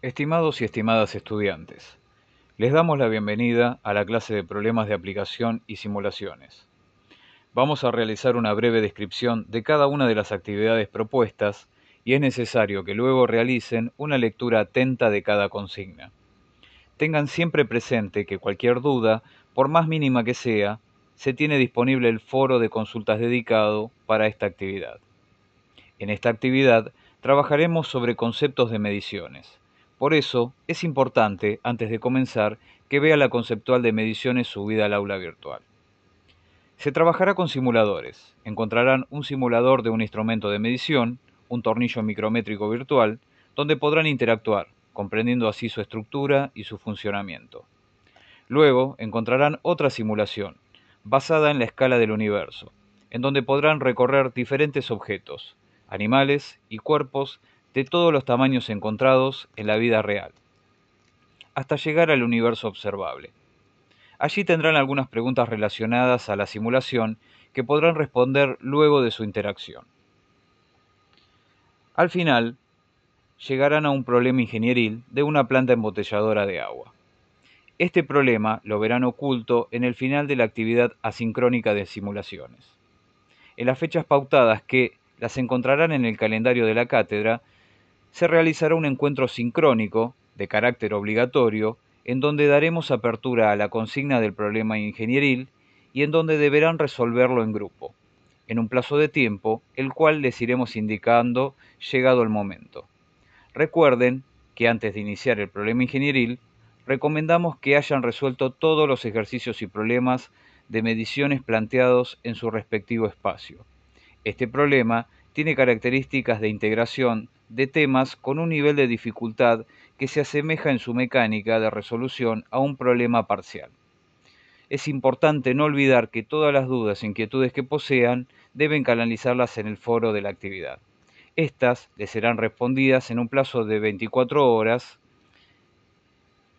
Estimados y estimadas estudiantes, les damos la bienvenida a la clase de problemas de aplicación y simulaciones. Vamos a realizar una breve descripción de cada una de las actividades propuestas y es necesario que luego realicen una lectura atenta de cada consigna. Tengan siempre presente que cualquier duda, por más mínima que sea, se tiene disponible el foro de consultas dedicado para esta actividad. En esta actividad trabajaremos sobre conceptos de mediciones por eso, es importante, antes de comenzar, que vea la conceptual de mediciones subida al aula virtual. Se trabajará con simuladores. Encontrarán un simulador de un instrumento de medición, un tornillo micrométrico virtual, donde podrán interactuar, comprendiendo así su estructura y su funcionamiento. Luego encontrarán otra simulación, basada en la escala del universo, en donde podrán recorrer diferentes objetos, animales y cuerpos de todos los tamaños encontrados en la vida real, hasta llegar al universo observable. Allí tendrán algunas preguntas relacionadas a la simulación que podrán responder luego de su interacción. Al final, llegarán a un problema ingenieril de una planta embotelladora de agua. Este problema lo verán oculto en el final de la actividad asincrónica de simulaciones. En las fechas pautadas que las encontrarán en el calendario de la cátedra, se realizará un encuentro sincrónico, de carácter obligatorio, en donde daremos apertura a la consigna del problema ingenieril y en donde deberán resolverlo en grupo, en un plazo de tiempo, el cual les iremos indicando llegado el momento. Recuerden que antes de iniciar el problema ingenieril, recomendamos que hayan resuelto todos los ejercicios y problemas de mediciones planteados en su respectivo espacio. Este problema tiene características de integración de temas con un nivel de dificultad que se asemeja en su mecánica de resolución a un problema parcial. Es importante no olvidar que todas las dudas e inquietudes que posean deben canalizarlas en el foro de la actividad. Estas les serán respondidas en un plazo de 24 horas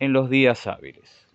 en los días hábiles.